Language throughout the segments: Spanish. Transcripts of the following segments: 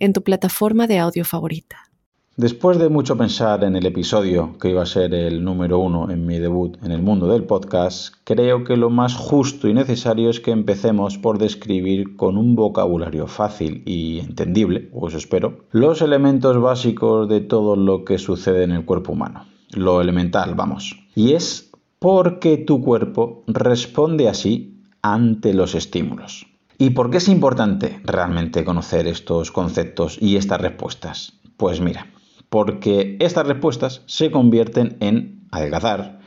en tu plataforma de audio favorita. Después de mucho pensar en el episodio que iba a ser el número uno en mi debut en el mundo del podcast, creo que lo más justo y necesario es que empecemos por describir con un vocabulario fácil y entendible, o eso espero, los elementos básicos de todo lo que sucede en el cuerpo humano. Lo elemental, vamos. Y es porque tu cuerpo responde así ante los estímulos. ¿Y por qué es importante realmente conocer estos conceptos y estas respuestas? Pues mira, porque estas respuestas se convierten en adelgazar,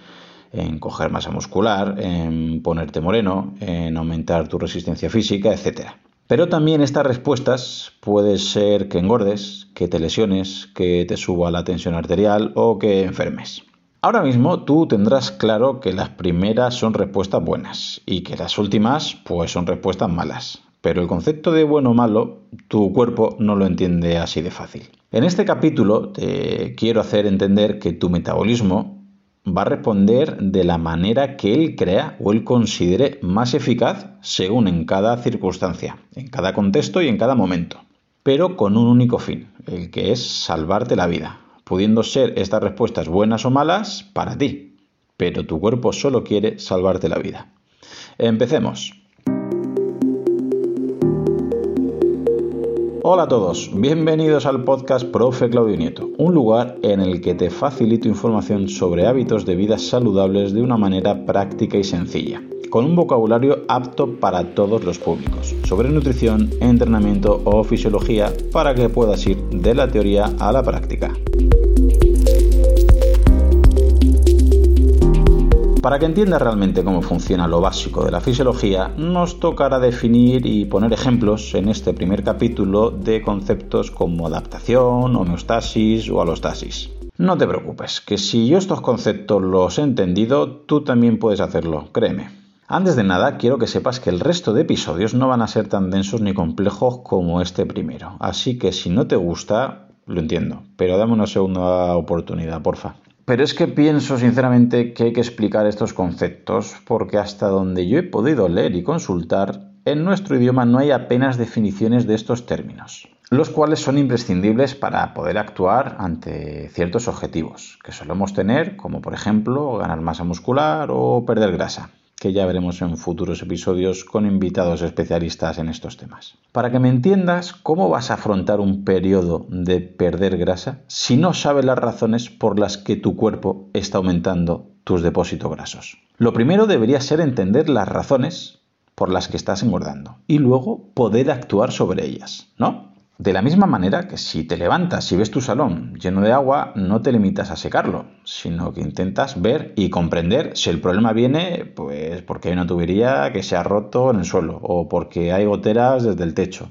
en coger masa muscular, en ponerte moreno, en aumentar tu resistencia física, etc. Pero también estas respuestas puede ser que engordes, que te lesiones, que te suba la tensión arterial o que enfermes. Ahora mismo tú tendrás claro que las primeras son respuestas buenas y que las últimas pues son respuestas malas. Pero el concepto de bueno o malo, tu cuerpo no lo entiende así de fácil. En este capítulo te quiero hacer entender que tu metabolismo va a responder de la manera que él crea o él considere más eficaz según en cada circunstancia, en cada contexto y en cada momento. Pero con un único fin, el que es salvarte la vida, pudiendo ser estas respuestas buenas o malas para ti, pero tu cuerpo solo quiere salvarte la vida. Empecemos. Hola a todos, bienvenidos al podcast Profe Claudio Nieto, un lugar en el que te facilito información sobre hábitos de vida saludables de una manera práctica y sencilla, con un vocabulario apto para todos los públicos, sobre nutrición, entrenamiento o fisiología para que puedas ir de la teoría a la práctica. Para que entiendas realmente cómo funciona lo básico de la fisiología, nos tocará definir y poner ejemplos en este primer capítulo de conceptos como adaptación, homeostasis o alostasis. No te preocupes, que si yo estos conceptos los he entendido, tú también puedes hacerlo, créeme. Antes de nada, quiero que sepas que el resto de episodios no van a ser tan densos ni complejos como este primero, así que si no te gusta, lo entiendo, pero dame una segunda oportunidad, porfa. Pero es que pienso sinceramente que hay que explicar estos conceptos porque hasta donde yo he podido leer y consultar, en nuestro idioma no hay apenas definiciones de estos términos, los cuales son imprescindibles para poder actuar ante ciertos objetivos que solemos tener, como por ejemplo ganar masa muscular o perder grasa que ya veremos en futuros episodios con invitados especialistas en estos temas. Para que me entiendas cómo vas a afrontar un periodo de perder grasa si no sabes las razones por las que tu cuerpo está aumentando tus depósitos grasos. Lo primero debería ser entender las razones por las que estás engordando y luego poder actuar sobre ellas, ¿no? De la misma manera que si te levantas y ves tu salón lleno de agua, no te limitas a secarlo, sino que intentas ver y comprender si el problema viene pues porque hay una tubería que se ha roto en el suelo o porque hay goteras desde el techo.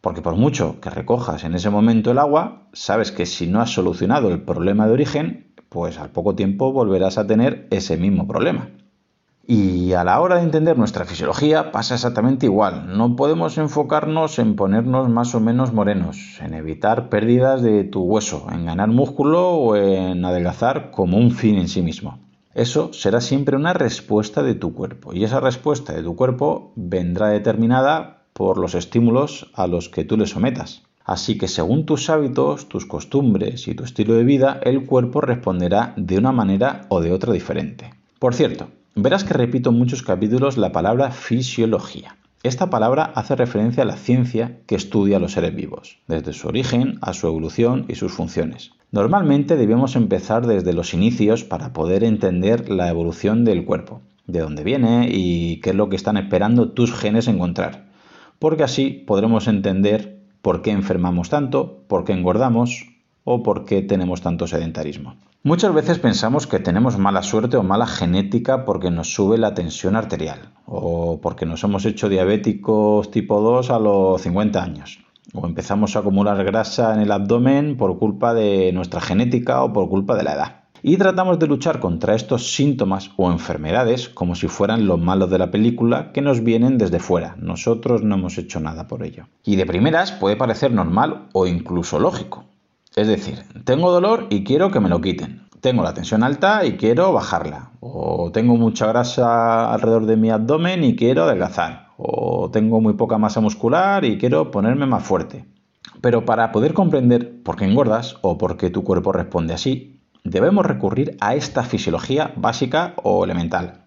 Porque por mucho que recojas en ese momento el agua, sabes que si no has solucionado el problema de origen, pues al poco tiempo volverás a tener ese mismo problema. Y a la hora de entender nuestra fisiología pasa exactamente igual. No podemos enfocarnos en ponernos más o menos morenos, en evitar pérdidas de tu hueso, en ganar músculo o en adelgazar como un fin en sí mismo. Eso será siempre una respuesta de tu cuerpo y esa respuesta de tu cuerpo vendrá determinada por los estímulos a los que tú le sometas. Así que según tus hábitos, tus costumbres y tu estilo de vida, el cuerpo responderá de una manera o de otra diferente. Por cierto, Verás que repito en muchos capítulos la palabra fisiología. Esta palabra hace referencia a la ciencia que estudia a los seres vivos, desde su origen a su evolución y sus funciones. Normalmente debemos empezar desde los inicios para poder entender la evolución del cuerpo, de dónde viene y qué es lo que están esperando tus genes encontrar, porque así podremos entender por qué enfermamos tanto, por qué engordamos o por qué tenemos tanto sedentarismo. Muchas veces pensamos que tenemos mala suerte o mala genética porque nos sube la tensión arterial o porque nos hemos hecho diabéticos tipo 2 a los 50 años. o empezamos a acumular grasa en el abdomen por culpa de nuestra genética o por culpa de la edad. Y tratamos de luchar contra estos síntomas o enfermedades como si fueran los malos de la película que nos vienen desde fuera. Nosotros no hemos hecho nada por ello. Y de primeras puede parecer normal o incluso lógico. Es decir, tengo dolor y quiero que me lo quiten. Tengo la tensión alta y quiero bajarla, o tengo mucha grasa alrededor de mi abdomen y quiero adelgazar, o tengo muy poca masa muscular y quiero ponerme más fuerte. Pero para poder comprender por qué engordas o por qué tu cuerpo responde así, debemos recurrir a esta fisiología básica o elemental,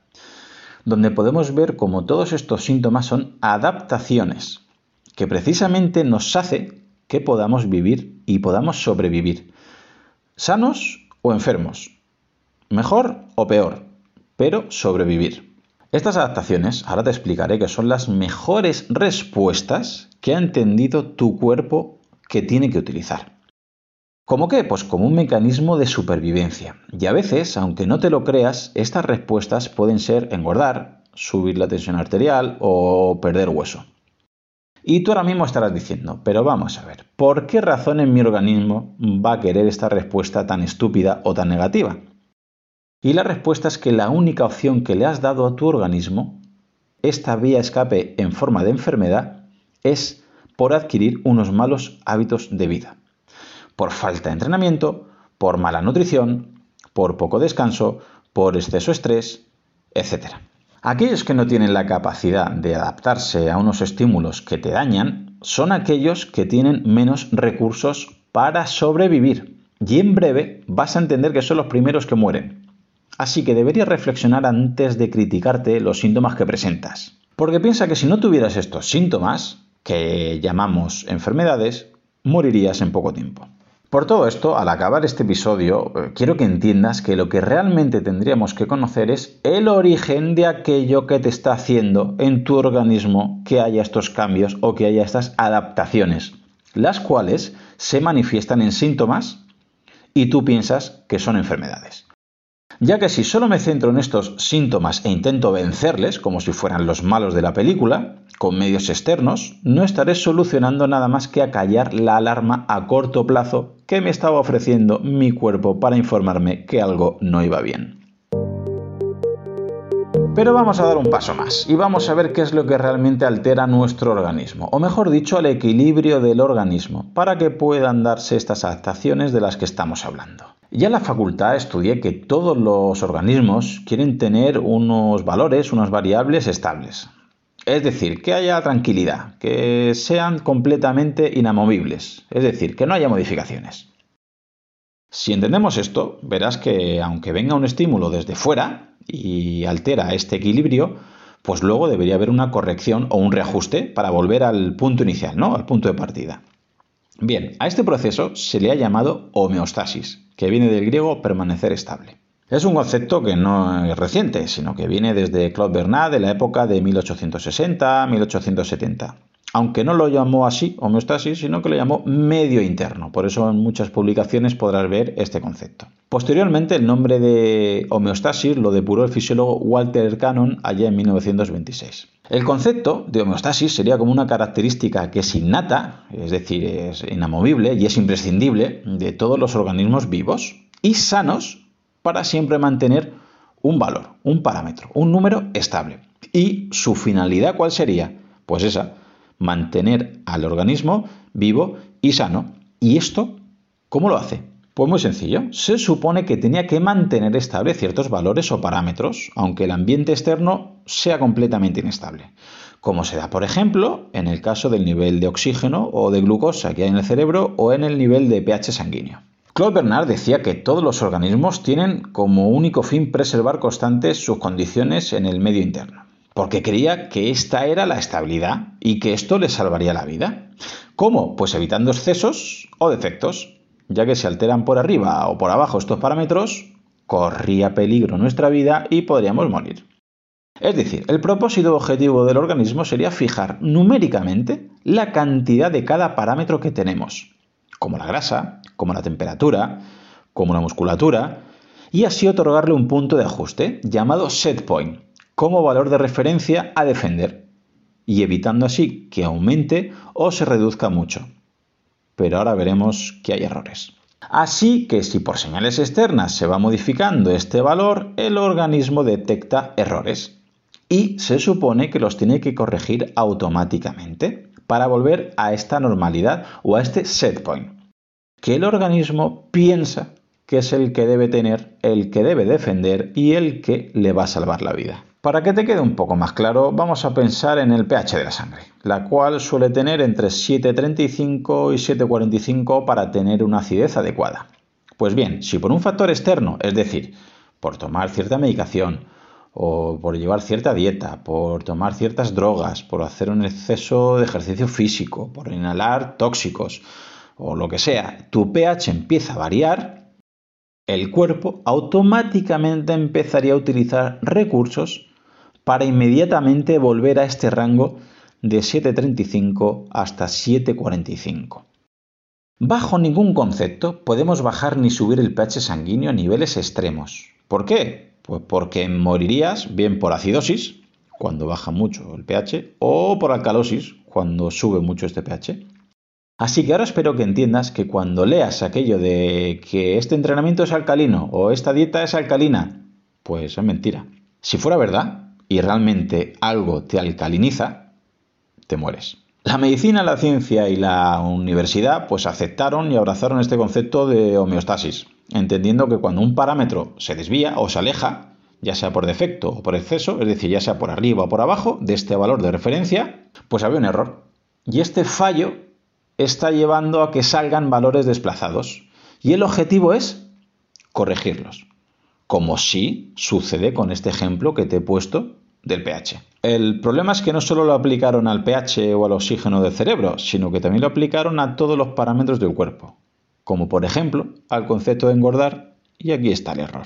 donde podemos ver cómo todos estos síntomas son adaptaciones que precisamente nos hace que podamos vivir y podamos sobrevivir, sanos o enfermos. Mejor o peor, pero sobrevivir. Estas adaptaciones, ahora te explicaré que son las mejores respuestas que ha entendido tu cuerpo que tiene que utilizar. ¿Cómo qué? Pues como un mecanismo de supervivencia. Y a veces, aunque no te lo creas, estas respuestas pueden ser engordar, subir la tensión arterial o perder hueso. Y tú ahora mismo estarás diciendo, pero vamos a ver, ¿por qué razón en mi organismo va a querer esta respuesta tan estúpida o tan negativa? Y la respuesta es que la única opción que le has dado a tu organismo, esta vía escape en forma de enfermedad, es por adquirir unos malos hábitos de vida. Por falta de entrenamiento, por mala nutrición, por poco descanso, por exceso de estrés, etc. Aquellos que no tienen la capacidad de adaptarse a unos estímulos que te dañan son aquellos que tienen menos recursos para sobrevivir. Y en breve vas a entender que son los primeros que mueren. Así que deberías reflexionar antes de criticarte los síntomas que presentas. Porque piensa que si no tuvieras estos síntomas, que llamamos enfermedades, morirías en poco tiempo. Por todo esto, al acabar este episodio, eh, quiero que entiendas que lo que realmente tendríamos que conocer es el origen de aquello que te está haciendo en tu organismo que haya estos cambios o que haya estas adaptaciones, las cuales se manifiestan en síntomas y tú piensas que son enfermedades. Ya que si solo me centro en estos síntomas e intento vencerles, como si fueran los malos de la película, con medios externos, no estaré solucionando nada más que acallar la alarma a corto plazo que me estaba ofreciendo mi cuerpo para informarme que algo no iba bien. Pero vamos a dar un paso más y vamos a ver qué es lo que realmente altera nuestro organismo, o mejor dicho, el equilibrio del organismo, para que puedan darse estas adaptaciones de las que estamos hablando. Ya en la facultad estudié que todos los organismos quieren tener unos valores, unas variables estables. Es decir, que haya tranquilidad, que sean completamente inamovibles, es decir, que no haya modificaciones. Si entendemos esto, verás que aunque venga un estímulo desde fuera, y altera este equilibrio, pues luego debería haber una corrección o un reajuste para volver al punto inicial, ¿no? Al punto de partida. Bien, a este proceso se le ha llamado homeostasis, que viene del griego permanecer estable. Es un concepto que no es reciente, sino que viene desde Claude Bernard de la época de 1860-1870 aunque no lo llamó así, homeostasis, sino que lo llamó medio interno. Por eso en muchas publicaciones podrás ver este concepto. Posteriormente, el nombre de homeostasis lo depuró el fisiólogo Walter Cannon allá en 1926. El concepto de homeostasis sería como una característica que es innata, es decir, es inamovible y es imprescindible de todos los organismos vivos y sanos para siempre mantener un valor, un parámetro, un número estable. ¿Y su finalidad cuál sería? Pues esa, mantener al organismo vivo y sano. ¿Y esto cómo lo hace? Pues muy sencillo, se supone que tenía que mantener estable ciertos valores o parámetros, aunque el ambiente externo sea completamente inestable, como se da, por ejemplo, en el caso del nivel de oxígeno o de glucosa que hay en el cerebro o en el nivel de pH sanguíneo. Claude Bernard decía que todos los organismos tienen como único fin preservar constantes sus condiciones en el medio interno porque creía que esta era la estabilidad y que esto le salvaría la vida. ¿Cómo? Pues evitando excesos o defectos, ya que si alteran por arriba o por abajo estos parámetros, corría peligro nuestra vida y podríamos morir. Es decir, el propósito objetivo del organismo sería fijar numéricamente la cantidad de cada parámetro que tenemos, como la grasa, como la temperatura, como la musculatura, y así otorgarle un punto de ajuste llamado set point, como valor de referencia a defender. y evitando así que aumente o se reduzca mucho. Pero ahora veremos que hay errores. Así que si por señales externas se va modificando este valor, el organismo detecta errores y se supone que los tiene que corregir automáticamente para volver a esta normalidad o a este set point, que el organismo piensa que es el que debe tener, el que debe defender y el que le va a salvar la vida. Para que te quede un poco más claro, vamos a pensar en el pH de la sangre, la cual suele tener entre 7,35 y 7,45 para tener una acidez adecuada. Pues bien, si por un factor externo, es decir, por tomar cierta medicación, o por llevar cierta dieta, por tomar ciertas drogas, por hacer un exceso de ejercicio físico, por inhalar tóxicos o lo que sea, tu pH empieza a variar, el cuerpo automáticamente empezaría a utilizar recursos para inmediatamente volver a este rango de 7.35 hasta 7.45. Bajo ningún concepto podemos bajar ni subir el pH sanguíneo a niveles extremos. ¿Por qué? Pues porque morirías bien por acidosis, cuando baja mucho el pH, o por alcalosis, cuando sube mucho este pH. Así que ahora espero que entiendas que cuando leas aquello de que este entrenamiento es alcalino o esta dieta es alcalina, pues es mentira. Si fuera verdad, y realmente algo te alcaliniza, te mueres. La medicina, la ciencia y la universidad pues aceptaron y abrazaron este concepto de homeostasis, entendiendo que cuando un parámetro se desvía o se aleja, ya sea por defecto o por exceso, es decir, ya sea por arriba o por abajo de este valor de referencia, pues había un error. Y este fallo está llevando a que salgan valores desplazados. Y el objetivo es corregirlos como sí sucede con este ejemplo que te he puesto del pH. El problema es que no solo lo aplicaron al pH o al oxígeno del cerebro, sino que también lo aplicaron a todos los parámetros del cuerpo, como por ejemplo al concepto de engordar, y aquí está el error.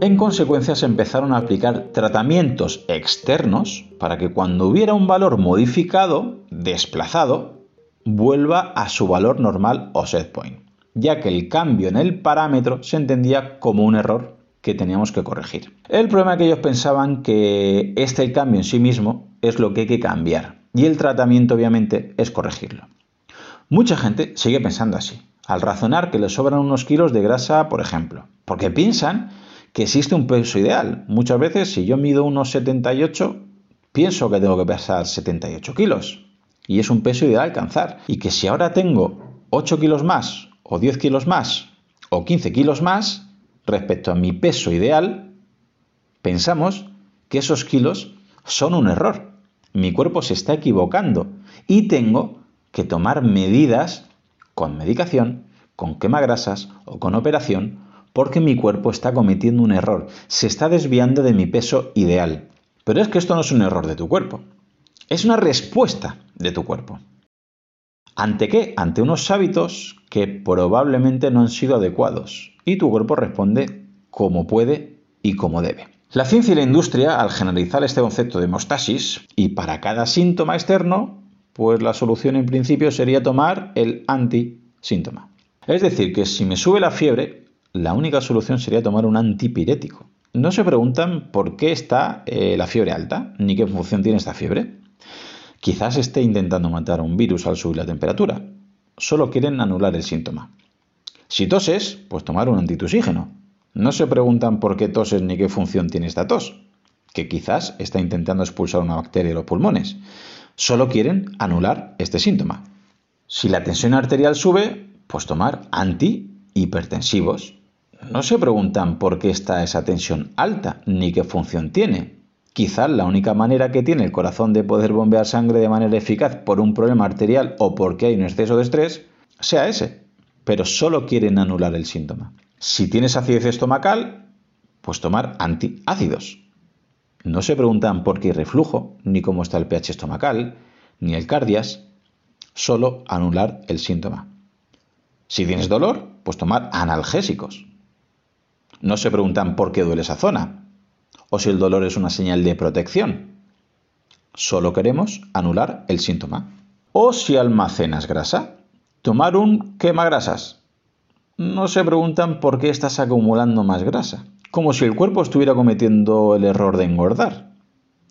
En consecuencia se empezaron a aplicar tratamientos externos para que cuando hubiera un valor modificado, desplazado, vuelva a su valor normal o set point ya que el cambio en el parámetro se entendía como un error que teníamos que corregir. El problema es que ellos pensaban que este cambio en sí mismo es lo que hay que cambiar y el tratamiento obviamente es corregirlo. Mucha gente sigue pensando así, al razonar que le sobran unos kilos de grasa, por ejemplo, porque piensan que existe un peso ideal. Muchas veces si yo mido unos 78, pienso que tengo que pesar 78 kilos y es un peso ideal alcanzar y que si ahora tengo 8 kilos más o 10 kilos más o 15 kilos más respecto a mi peso ideal, pensamos que esos kilos son un error. Mi cuerpo se está equivocando y tengo que tomar medidas con medicación, con quemagrasas o con operación porque mi cuerpo está cometiendo un error, se está desviando de mi peso ideal. Pero es que esto no es un error de tu cuerpo, es una respuesta de tu cuerpo. ¿Ante qué? Ante unos hábitos que probablemente no han sido adecuados y tu cuerpo responde como puede y como debe. La ciencia y la industria, al generalizar este concepto de hemostasis, y para cada síntoma externo, pues la solución en principio sería tomar el antisíntoma. Es decir, que si me sube la fiebre, la única solución sería tomar un antipirético. No se preguntan por qué está eh, la fiebre alta, ni qué función tiene esta fiebre. Quizás esté intentando matar un virus al subir la temperatura. Solo quieren anular el síntoma. Si toses, pues tomar un antitusígeno. No se preguntan por qué toses ni qué función tiene esta tos, que quizás está intentando expulsar una bacteria de los pulmones. Solo quieren anular este síntoma. Si la tensión arterial sube, pues tomar antihipertensivos. No se preguntan por qué está esa tensión alta ni qué función tiene. Quizás la única manera que tiene el corazón de poder bombear sangre de manera eficaz por un problema arterial o porque hay un exceso de estrés sea ese, pero solo quieren anular el síntoma. Si tienes acidez estomacal, pues tomar antiácidos. No se preguntan por qué hay reflujo, ni cómo está el pH estomacal, ni el cardias, solo anular el síntoma. Si tienes dolor, pues tomar analgésicos. No se preguntan por qué duele esa zona, o si el dolor es una señal de protección. Solo queremos anular el síntoma. O si almacenas grasa, tomar un quemagrasas. No se preguntan por qué estás acumulando más grasa, como si el cuerpo estuviera cometiendo el error de engordar.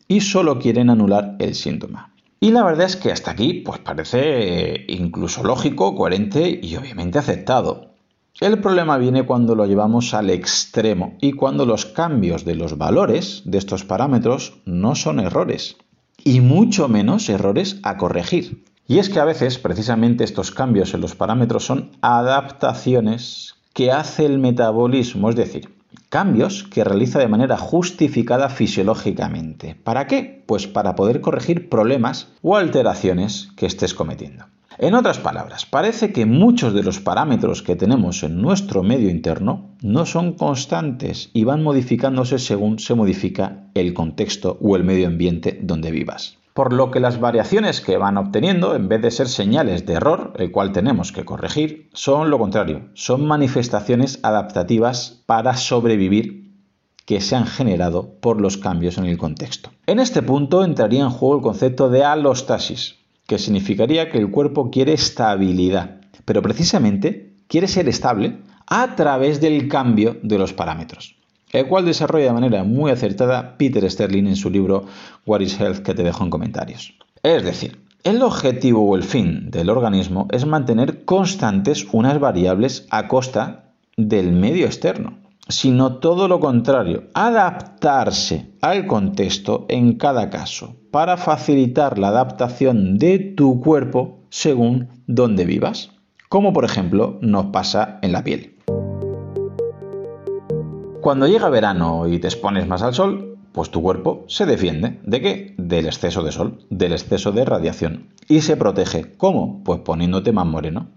y solo quieren anular el síntoma. Y la verdad es que hasta aquí pues parece incluso lógico, coherente y obviamente aceptado. El problema viene cuando lo llevamos al extremo y cuando los cambios de los valores de estos parámetros no son errores, y mucho menos errores a corregir. Y es que a veces precisamente estos cambios en los parámetros son adaptaciones que hace el metabolismo, es decir, cambios que realiza de manera justificada fisiológicamente. ¿Para qué? Pues para poder corregir problemas o alteraciones que estés cometiendo. En otras palabras, parece que muchos de los parámetros que tenemos en nuestro medio interno no son constantes y van modificándose según se modifica el contexto o el medio ambiente donde vivas por lo que las variaciones que van obteniendo, en vez de ser señales de error, el cual tenemos que corregir, son lo contrario, son manifestaciones adaptativas para sobrevivir que se han generado por los cambios en el contexto. En este punto entraría en juego el concepto de alostasis, que significaría que el cuerpo quiere estabilidad, pero precisamente quiere ser estable a través del cambio de los parámetros el cual desarrolla de manera muy acertada Peter Sterling en su libro What is Health que te dejo en comentarios. Es decir, el objetivo o el fin del organismo es mantener constantes unas variables a costa del medio externo, sino todo lo contrario, adaptarse al contexto en cada caso para facilitar la adaptación de tu cuerpo según donde vivas, como por ejemplo nos pasa en la piel. Cuando llega verano y te expones más al sol, pues tu cuerpo se defiende. ¿De qué? Del exceso de sol, del exceso de radiación. Y se protege. ¿Cómo? Pues poniéndote más moreno.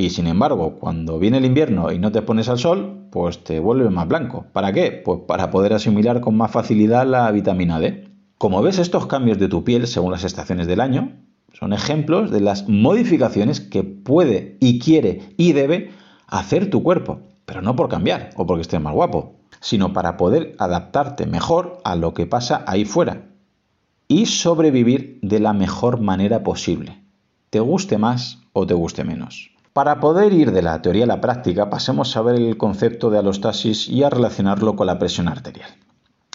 Y sin embargo, cuando viene el invierno y no te pones al sol, pues te vuelves más blanco. ¿Para qué? Pues para poder asimilar con más facilidad la vitamina D. Como ves, estos cambios de tu piel según las estaciones del año son ejemplos de las modificaciones que puede y quiere y debe hacer tu cuerpo. Pero no por cambiar o porque estés más guapo, sino para poder adaptarte mejor a lo que pasa ahí fuera y sobrevivir de la mejor manera posible, te guste más o te guste menos. Para poder ir de la teoría a la práctica, pasemos a ver el concepto de alostasis y a relacionarlo con la presión arterial.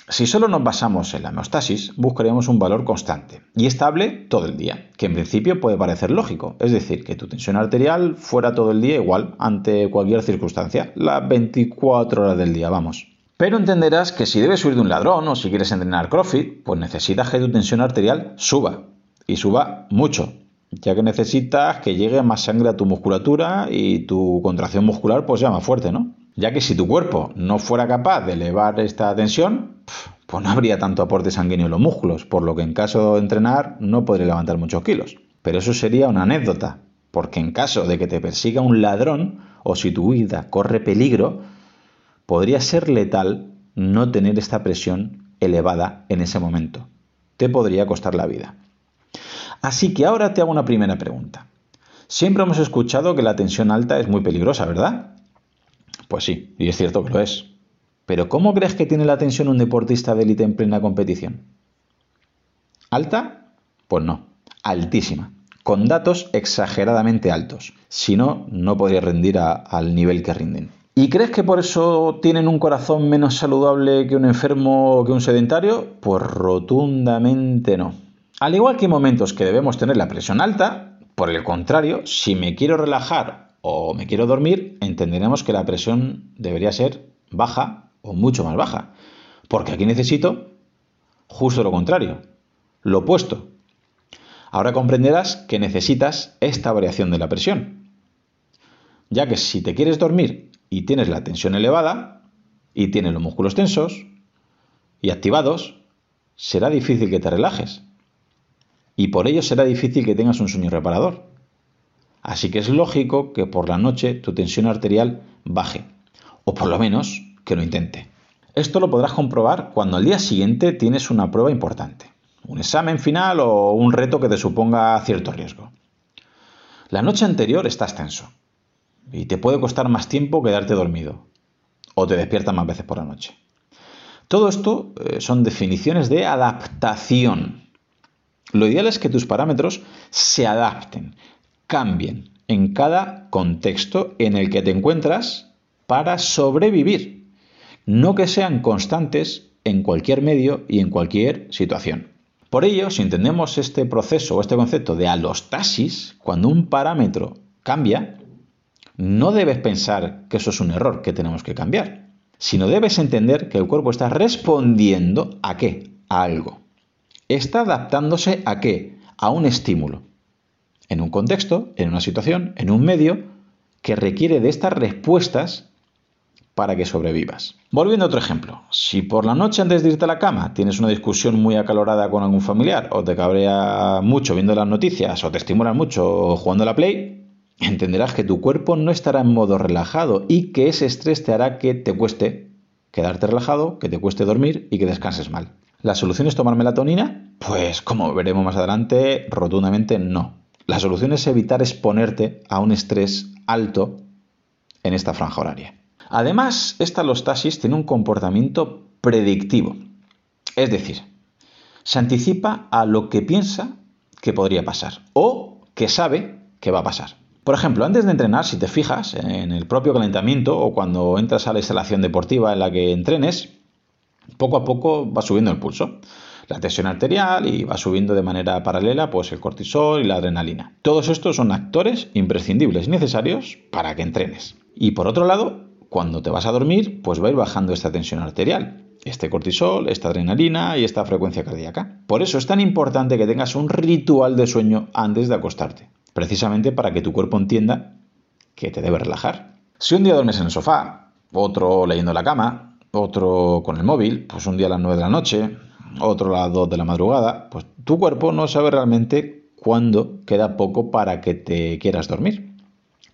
Si solo nos basamos en la homeostasis, buscaríamos un valor constante y estable todo el día, que en principio puede parecer lógico, es decir, que tu tensión arterial fuera todo el día igual ante cualquier circunstancia, las 24 horas del día, vamos. Pero entenderás que si debes huir de un ladrón o si quieres entrenar CrossFit, pues necesitas que tu tensión arterial suba y suba mucho, ya que necesitas que llegue más sangre a tu musculatura y tu contracción muscular pues sea más fuerte, ¿no? Ya que si tu cuerpo no fuera capaz de elevar esta tensión, pues no habría tanto aporte sanguíneo en los músculos, por lo que en caso de entrenar no podría levantar muchos kilos. Pero eso sería una anécdota, porque en caso de que te persiga un ladrón o si tu vida corre peligro, podría ser letal no tener esta presión elevada en ese momento. Te podría costar la vida. Así que ahora te hago una primera pregunta. Siempre hemos escuchado que la tensión alta es muy peligrosa, ¿verdad? Pues sí, y es cierto que lo es. Pero ¿cómo crees que tiene la tensión un deportista de élite en plena competición? ¿Alta? Pues no, altísima, con datos exageradamente altos. Si no, no podría rendir al nivel que rinden. ¿Y crees que por eso tienen un corazón menos saludable que un enfermo o que un sedentario? Pues rotundamente no. Al igual que hay momentos que debemos tener la presión alta, por el contrario, si me quiero relajar o me quiero dormir, entenderemos que la presión debería ser baja o mucho más baja. Porque aquí necesito justo lo contrario, lo opuesto. Ahora comprenderás que necesitas esta variación de la presión. Ya que si te quieres dormir y tienes la tensión elevada y tienes los músculos tensos y activados, será difícil que te relajes. Y por ello será difícil que tengas un sueño reparador. Así que es lógico que por la noche tu tensión arterial baje, o por lo menos que lo intente. Esto lo podrás comprobar cuando al día siguiente tienes una prueba importante, un examen final o un reto que te suponga cierto riesgo. La noche anterior estás tenso, y te puede costar más tiempo quedarte dormido o te despiertas más veces por la noche. Todo esto eh, son definiciones de adaptación. Lo ideal es que tus parámetros se adapten, cambien en cada contexto en el que te encuentras para sobrevivir, no que sean constantes en cualquier medio y en cualquier situación. Por ello, si entendemos este proceso o este concepto de alostasis, cuando un parámetro cambia, no debes pensar que eso es un error que tenemos que cambiar, sino debes entender que el cuerpo está respondiendo a qué? A algo. Está adaptándose a qué? A un estímulo. En un contexto, en una situación, en un medio que requiere de estas respuestas para que sobrevivas. Volviendo a otro ejemplo, si por la noche antes de irte a la cama tienes una discusión muy acalorada con algún familiar o te cabrea mucho viendo las noticias o te estimulas mucho jugando a la play, entenderás que tu cuerpo no estará en modo relajado y que ese estrés te hará que te cueste quedarte relajado, que te cueste dormir y que descanses mal. ¿La solución es tomar melatonina? Pues como veremos más adelante, rotundamente no. La solución es evitar exponerte a un estrés alto en esta franja horaria. Además, esta alostasis tiene un comportamiento predictivo, es decir, se anticipa a lo que piensa que podría pasar o que sabe que va a pasar. Por ejemplo, antes de entrenar, si te fijas en el propio calentamiento o cuando entras a la instalación deportiva en la que entrenes, poco a poco va subiendo el pulso, la tensión arterial y va subiendo de manera paralela pues el cortisol y la adrenalina. Todos estos son actores imprescindibles y necesarios para que entrenes. Y por otro lado, cuando te vas a dormir, pues va a ir bajando esta tensión arterial, este cortisol, esta adrenalina y esta frecuencia cardíaca. Por eso es tan importante que tengas un ritual de sueño antes de acostarte precisamente para que tu cuerpo entienda que te debe relajar. Si un día duermes en el sofá, otro leyendo en la cama, otro con el móvil, pues un día a las 9 de la noche, otro a las 2 de la madrugada, pues tu cuerpo no sabe realmente cuándo queda poco para que te quieras dormir.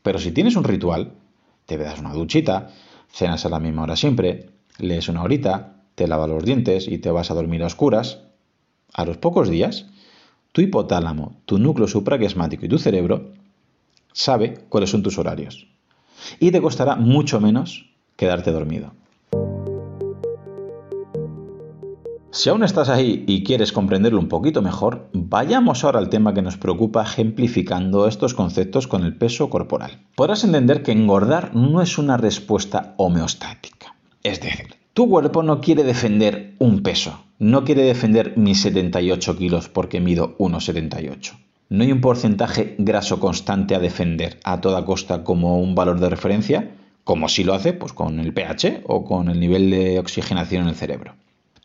Pero si tienes un ritual, te das una duchita, cenas a la misma hora siempre, lees una horita, te lavas los dientes y te vas a dormir a oscuras, a los pocos días tu hipotálamo, tu núcleo supraquiasmático y tu cerebro sabe cuáles son tus horarios. Y te costará mucho menos quedarte dormido. Si aún estás ahí y quieres comprenderlo un poquito mejor, vayamos ahora al tema que nos preocupa ejemplificando estos conceptos con el peso corporal. Podrás entender que engordar no es una respuesta homeostática. Es decir, tu cuerpo no quiere defender un peso, no quiere defender mis 78 kilos porque mido 1,78. No hay un porcentaje graso constante a defender a toda costa como un valor de referencia, como si lo hace pues, con el pH o con el nivel de oxigenación en el cerebro.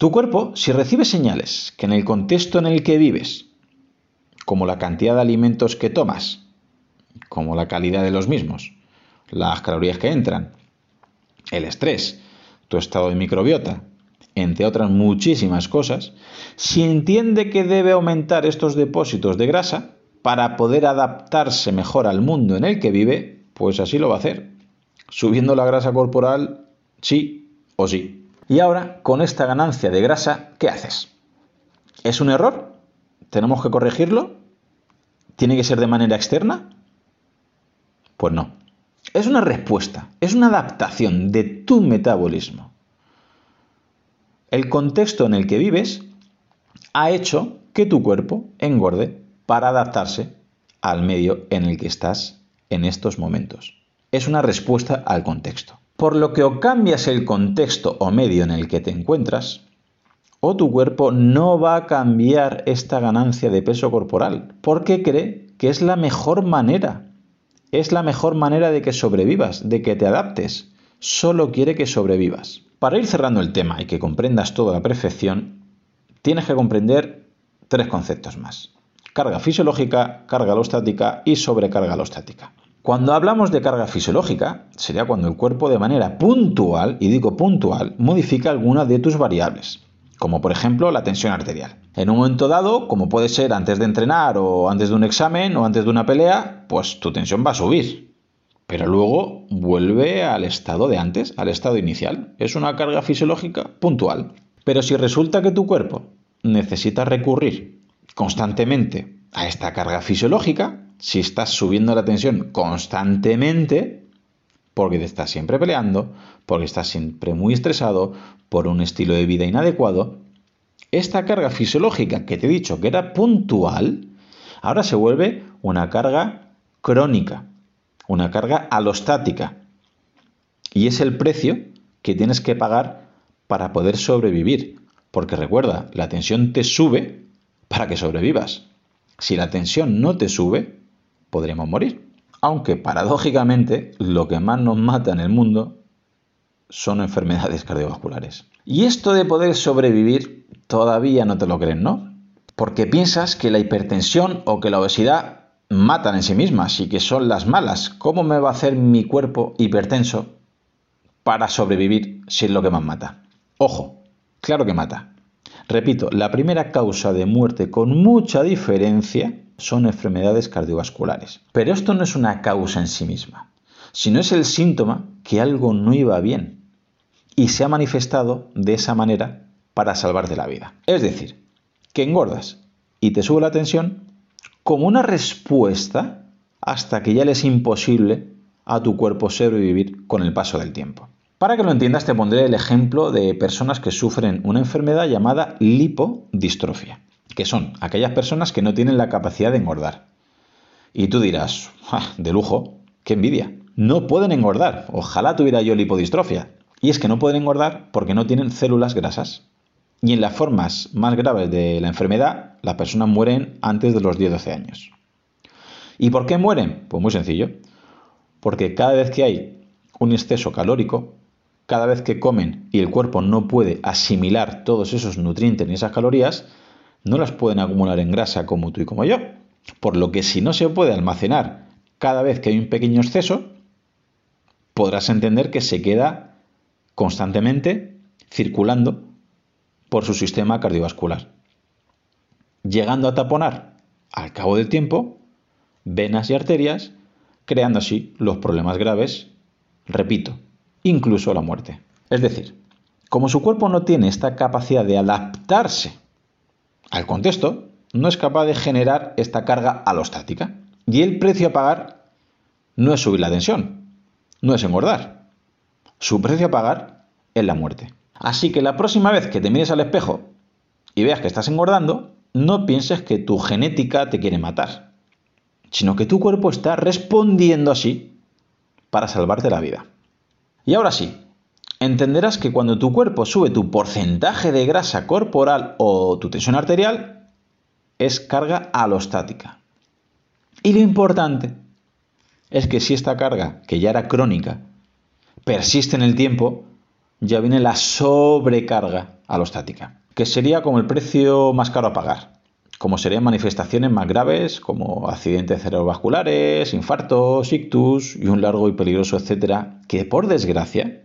Tu cuerpo, si recibe señales que en el contexto en el que vives, como la cantidad de alimentos que tomas, como la calidad de los mismos, las calorías que entran, el estrés, tu estado de microbiota, entre otras muchísimas cosas, si entiende que debe aumentar estos depósitos de grasa para poder adaptarse mejor al mundo en el que vive, pues así lo va a hacer, subiendo la grasa corporal sí o sí. Y ahora, con esta ganancia de grasa, ¿qué haces? ¿Es un error? ¿Tenemos que corregirlo? ¿Tiene que ser de manera externa? Pues no. Es una respuesta, es una adaptación de tu metabolismo. El contexto en el que vives ha hecho que tu cuerpo engorde para adaptarse al medio en el que estás en estos momentos. Es una respuesta al contexto. Por lo que o cambias el contexto o medio en el que te encuentras, o tu cuerpo no va a cambiar esta ganancia de peso corporal, porque cree que es la mejor manera es la mejor manera de que sobrevivas, de que te adaptes. Solo quiere que sobrevivas. Para ir cerrando el tema y que comprendas todo a la perfección, tienes que comprender tres conceptos más. Carga fisiológica, carga alostática y sobrecarga alostática. Cuando hablamos de carga fisiológica, sería cuando el cuerpo de manera puntual, y digo puntual, modifica alguna de tus variables como por ejemplo la tensión arterial. En un momento dado, como puede ser antes de entrenar o antes de un examen o antes de una pelea, pues tu tensión va a subir. Pero luego vuelve al estado de antes, al estado inicial. Es una carga fisiológica puntual. Pero si resulta que tu cuerpo necesita recurrir constantemente a esta carga fisiológica, si estás subiendo la tensión constantemente, porque te estás siempre peleando, porque estás siempre muy estresado, por un estilo de vida inadecuado, esta carga fisiológica que te he dicho que era puntual, ahora se vuelve una carga crónica, una carga alostática. Y es el precio que tienes que pagar para poder sobrevivir. Porque recuerda, la tensión te sube para que sobrevivas. Si la tensión no te sube, podremos morir. Aunque paradójicamente lo que más nos mata en el mundo son enfermedades cardiovasculares. Y esto de poder sobrevivir todavía no te lo creen, ¿no? Porque piensas que la hipertensión o que la obesidad matan en sí mismas y que son las malas. ¿Cómo me va a hacer mi cuerpo hipertenso para sobrevivir si es lo que más mata? Ojo, claro que mata. Repito, la primera causa de muerte con mucha diferencia son enfermedades cardiovasculares. Pero esto no es una causa en sí misma, sino es el síntoma que algo no iba bien y se ha manifestado de esa manera para salvarte la vida. Es decir, que engordas y te sube la tensión como una respuesta hasta que ya le es imposible a tu cuerpo sobrevivir con el paso del tiempo. Para que lo entiendas te pondré el ejemplo de personas que sufren una enfermedad llamada lipodistrofia, que son aquellas personas que no tienen la capacidad de engordar. Y tú dirás, de lujo, qué envidia. No pueden engordar. Ojalá tuviera yo lipodistrofia. Y es que no pueden engordar porque no tienen células grasas. Y en las formas más graves de la enfermedad, las personas mueren antes de los 10-12 años. ¿Y por qué mueren? Pues muy sencillo. Porque cada vez que hay un exceso calórico, cada vez que comen y el cuerpo no puede asimilar todos esos nutrientes ni esas calorías, no las pueden acumular en grasa como tú y como yo. Por lo que si no se puede almacenar cada vez que hay un pequeño exceso, podrás entender que se queda constantemente circulando por su sistema cardiovascular, llegando a taponar, al cabo del tiempo, venas y arterias, creando así los problemas graves, repito, incluso la muerte. Es decir, como su cuerpo no tiene esta capacidad de adaptarse al contexto, no es capaz de generar esta carga alostática. Y el precio a pagar no es subir la tensión, no es engordar. Su precio a pagar es la muerte. Así que la próxima vez que te mires al espejo y veas que estás engordando, no pienses que tu genética te quiere matar, sino que tu cuerpo está respondiendo así para salvarte la vida. Y ahora sí, entenderás que cuando tu cuerpo sube tu porcentaje de grasa corporal o tu tensión arterial, es carga alostática. Y lo importante es que si esta carga, que ya era crónica, persiste en el tiempo, ya viene la sobrecarga alostática, que sería como el precio más caro a pagar, como serían manifestaciones más graves como accidentes cerebrovasculares, infartos, ictus y un largo y peligroso etcétera, que por desgracia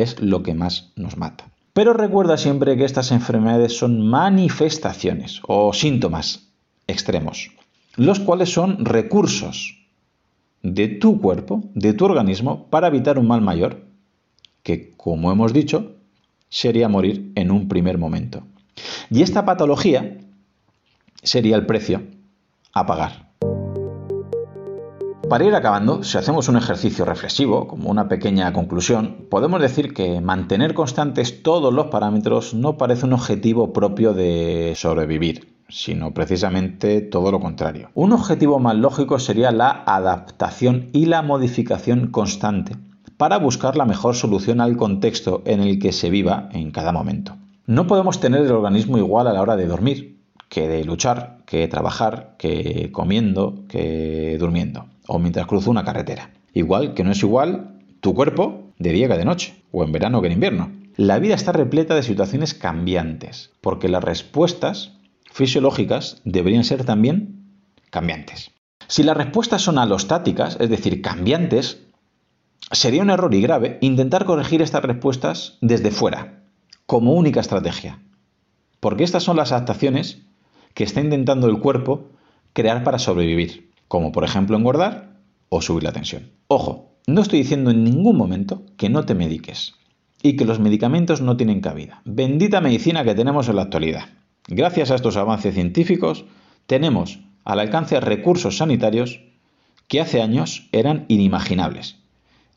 es lo que más nos mata. Pero recuerda siempre que estas enfermedades son manifestaciones o síntomas extremos, los cuales son recursos de tu cuerpo, de tu organismo, para evitar un mal mayor que, como hemos dicho, sería morir en un primer momento. Y esta patología sería el precio a pagar. Para ir acabando, si hacemos un ejercicio reflexivo, como una pequeña conclusión, podemos decir que mantener constantes todos los parámetros no parece un objetivo propio de sobrevivir, sino precisamente todo lo contrario. Un objetivo más lógico sería la adaptación y la modificación constante para buscar la mejor solución al contexto en el que se viva en cada momento. No podemos tener el organismo igual a la hora de dormir, que de luchar, que trabajar, que comiendo, que durmiendo, o mientras cruzo una carretera. Igual que no es igual tu cuerpo de día que de noche, o en verano que en invierno. La vida está repleta de situaciones cambiantes, porque las respuestas fisiológicas deberían ser también cambiantes. Si las respuestas son alostáticas, es decir, cambiantes, Sería un error y grave intentar corregir estas respuestas desde fuera, como única estrategia, porque estas son las adaptaciones que está intentando el cuerpo crear para sobrevivir, como por ejemplo engordar o subir la tensión. Ojo, no estoy diciendo en ningún momento que no te mediques y que los medicamentos no tienen cabida. Bendita medicina que tenemos en la actualidad. Gracias a estos avances científicos tenemos al alcance recursos sanitarios que hace años eran inimaginables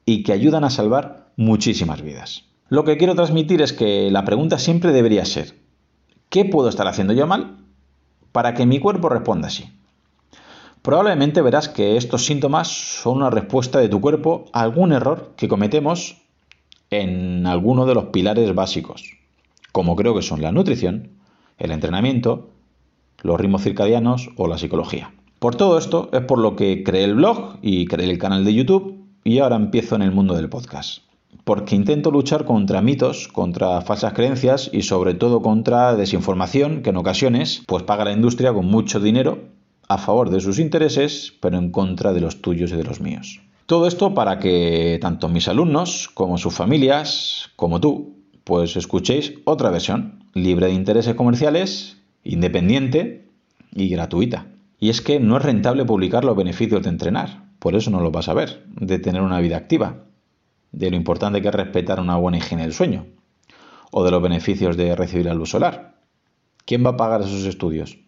y que ayudan a salvar muchísimas vidas. Lo que quiero transmitir es que la pregunta siempre debería ser, ¿qué puedo estar haciendo yo mal para que mi cuerpo responda así? Probablemente verás que estos síntomas son una respuesta de tu cuerpo a algún error que cometemos en alguno de los pilares básicos, como creo que son la nutrición, el entrenamiento, los ritmos circadianos o la psicología. Por todo esto es por lo que creé el blog y creé el canal de YouTube y ahora empiezo en el mundo del podcast. Porque intento luchar contra mitos, contra falsas creencias y sobre todo contra desinformación que en ocasiones pues paga la industria con mucho dinero a favor de sus intereses, pero en contra de los tuyos y de los míos. Todo esto para que tanto mis alumnos como sus familias, como tú, pues escuchéis otra versión, libre de intereses comerciales, independiente y gratuita. Y es que no es rentable publicar los beneficios de entrenar, por eso no lo vas a ver, de tener una vida activa, de lo importante que es respetar una buena higiene del sueño, o de los beneficios de recibir la luz solar. ¿Quién va a pagar esos estudios?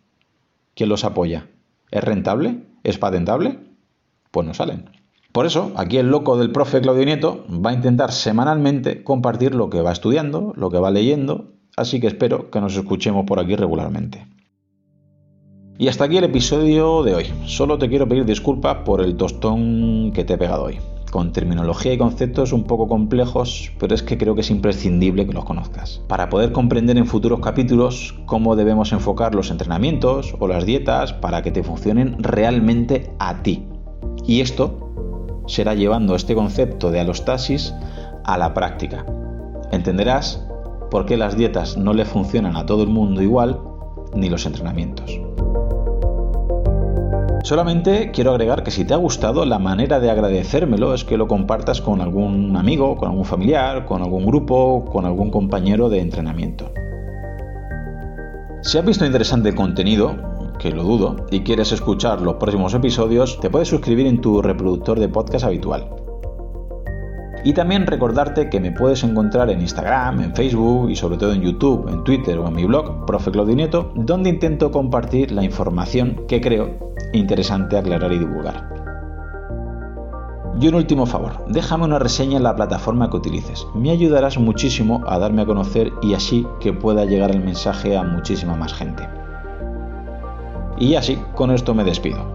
¿Quién los apoya? ¿Es rentable? ¿Es patentable? Pues no salen. Por eso, aquí el loco del profe Claudio Nieto va a intentar semanalmente compartir lo que va estudiando, lo que va leyendo, así que espero que nos escuchemos por aquí regularmente. Y hasta aquí el episodio de hoy. Solo te quiero pedir disculpas por el tostón que te he pegado hoy con terminología y conceptos un poco complejos, pero es que creo que es imprescindible que los conozcas. Para poder comprender en futuros capítulos cómo debemos enfocar los entrenamientos o las dietas para que te funcionen realmente a ti. Y esto será llevando este concepto de alostasis a la práctica. Entenderás por qué las dietas no le funcionan a todo el mundo igual, ni los entrenamientos. Solamente quiero agregar que si te ha gustado, la manera de agradecérmelo es que lo compartas con algún amigo, con algún familiar, con algún grupo, con algún compañero de entrenamiento. Si has visto interesante contenido, que lo dudo, y quieres escuchar los próximos episodios, te puedes suscribir en tu reproductor de podcast habitual. Y también recordarte que me puedes encontrar en Instagram, en Facebook y sobre todo en YouTube, en Twitter o en mi blog, Profe Claudinieto, donde intento compartir la información que creo interesante aclarar y divulgar. Y un último favor, déjame una reseña en la plataforma que utilices. Me ayudarás muchísimo a darme a conocer y así que pueda llegar el mensaje a muchísima más gente. Y así, con esto me despido.